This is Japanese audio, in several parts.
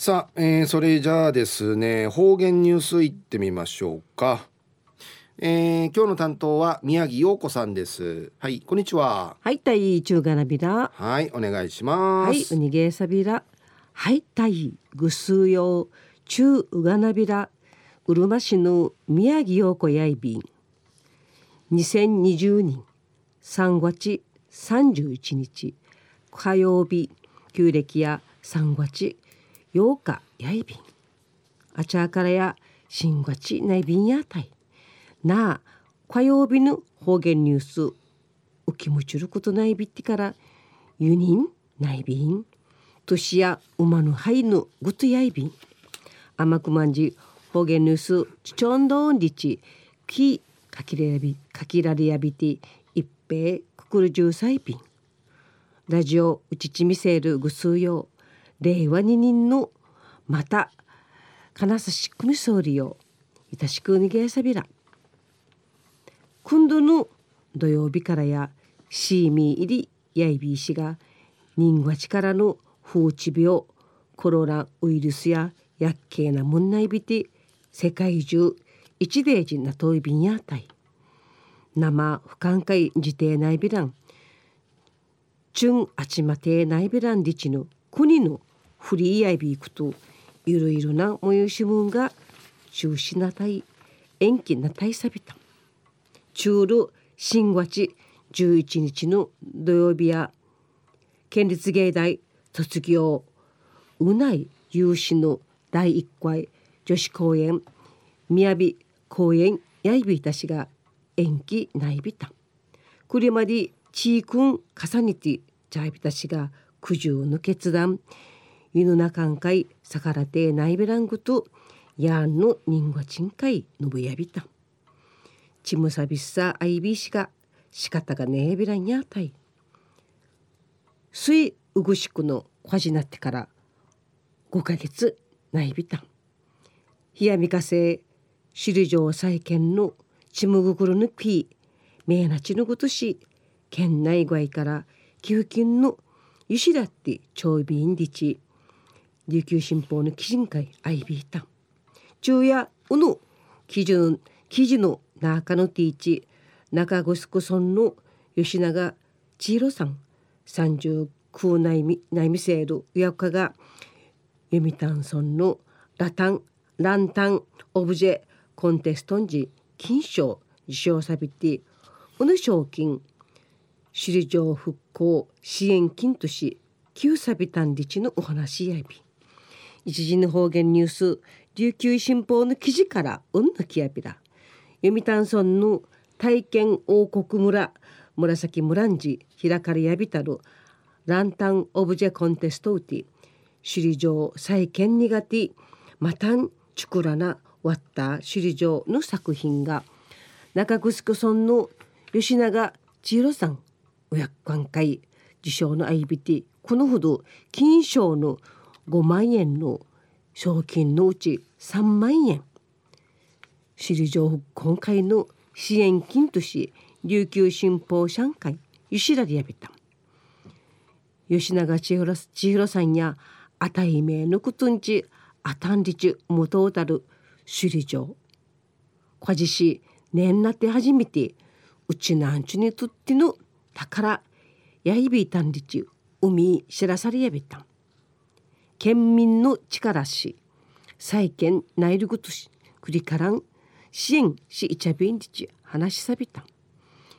さあ、えー、それじゃあですね方言ニュースいってみましょうか、えー、今日の担当は宮城陽子さんです。はいこんにちは。はいたい中がなびらはいお願いします。はいうにげさびらはいたいぐすうよう中うがなびらうるま市の宮城陽子やいびん。2020年3月31日火曜日旧暦や3月8日やいびん。あちゃからや新月ないびんやたい。なあ火曜日の方言ニュースうきむちることないびってから輸人ないびん。年や馬のはいぬぐとやいびん。甘くまんじ方言ニュースちちょんどんりちきかきらやびかきられやびて一平くくるじゅうさいびん。ラジオうちちみせるぐすうよう。令和二人のまた金さしくみそうりよいたしくにげさびら。今度の土曜日からやシーミー入りやいびいしが人が力の風致病コロナウイルスや薬系な問題びて世界中一デージな遠いびんやたい生不寛解自定内ビランチュンあちまて内ビランリチの国のフリーアイビークといろいろな模様しむんが中止なたい延期なたいさびた。中ル新月11日の土曜日や県立芸大卒業うない有志の第1回女子公演雅公演やいびいたしが延期ないびた。これまでちいくん重ねてちゃいびたしが苦渋の決断。犬なかんかい逆らてないべらんぐとやんの人がちんかいのぶやびた。ちむさびっさあいびしが仕方がねえびらんやたい。すいうぐしくのこじなってから5ヶ月ないびた。冷やみかせ首里城再建のちむぐくるぬきめいなちぬぐとし県内外から寄付金のゆしだって長びんりち。琉球新報の記事会アイビータン。昼夜うぬ記事記事の中のティーチ中城村の吉永千尋さん39内内見せる親子が読谷村のラタンランタンオブジェコンテストンジ金賞受賞さびてうぬ賞金首里城復興支援金とし旧サビタンリチのお話やび一時の方言ニュース琉球新報の記事からうんのきやびら読谷村の体験王国村紫村んじ開かれやびたるランタンオブジェコンテストウティ。首里城再建苦手またんちくらなわった首里城の作品が中城村の吉永千尋さん親官会受賞の IBT このほど金賞の5万円の賞金のうち3万円。首里城復興会の支援金とし琉球新報上海ゆしらりやびた。吉永千尋千尋さんやあたいめのくとんちあたんりちもとうたる首里城。こじし年なって初めてうちなんちにとっての宝やいびいたんりち海知らされやびた。県民の力し再建内陸としくりからん支援しいちゃびんりち話しさびた。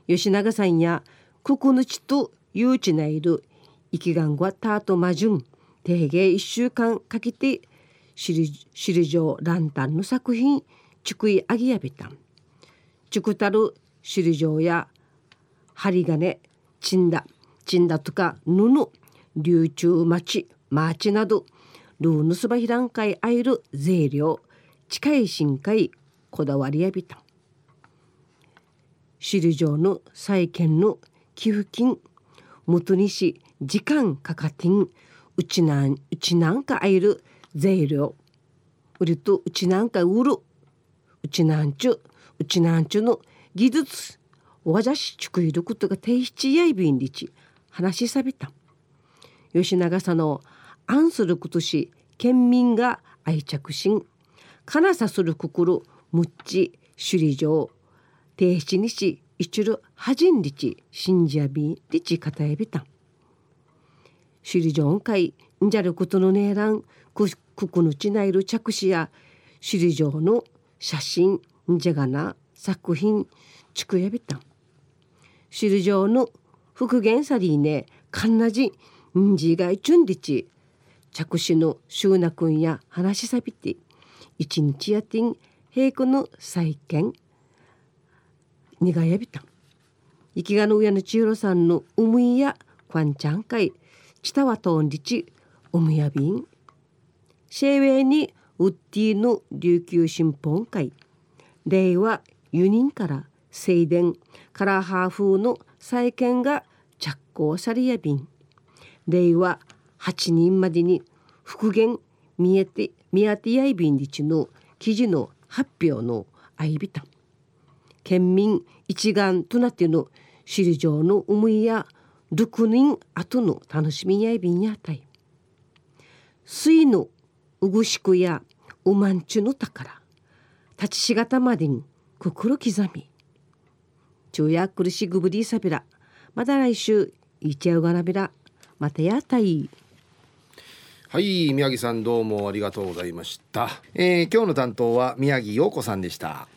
吉永さんやくくぬちと誘致ないる生きがんごたとまじゅん定芸一週間かけて首里城ランタンの作品ちくいあぎやびた。んちくたる首里城や針金ちんだちんだとか布流通町マーチなどルーヌスバヒランカイアイル税量近い深海こだわりやびた。首里城の再建の寄付金元にし時間かかってんうちなんうちなんかあいる税量うりとうちなんか売る。うちなんちゅうちなんちゅの技術わざしちくいることが定七やいびんりち話しさびた。吉永さのアンすることし県民が愛着心金さするくくるむっち首里城。定七日一るはじんりち信じやびりちかたやびた首里城会んじゃることのねえらんくくくぬちないる着手や首里城の写真んじゃがな作品ちくやびたん。首里城の復元さりねかんなじんじがいちゅんりち着手のしゅうなくんや話しさびて一日やてん平行の再建にがやびた。生きがの親の千尋さんのうむいやこんちゃんかいちたわとんりちおむやびん。シェーウェイにウッディの琉球新本会。令和輸人から正殿カラーハー風の再建が着工されやびん。令和8人までに復元見えて見当てやいびんりちの記事の発表のあいびた。県民一丸となっての首里城の思いや6人後の楽しみやいびんやたい。水のうぐしくやうまんちゅの宝。立ちしがたまでに心刻み。昼夜苦しぐぶりさびら。また来週いちゃうがなびら。またやたい。はい宮城さんどうもありがとうございました、えー、今日の担当は宮城陽子さんでした。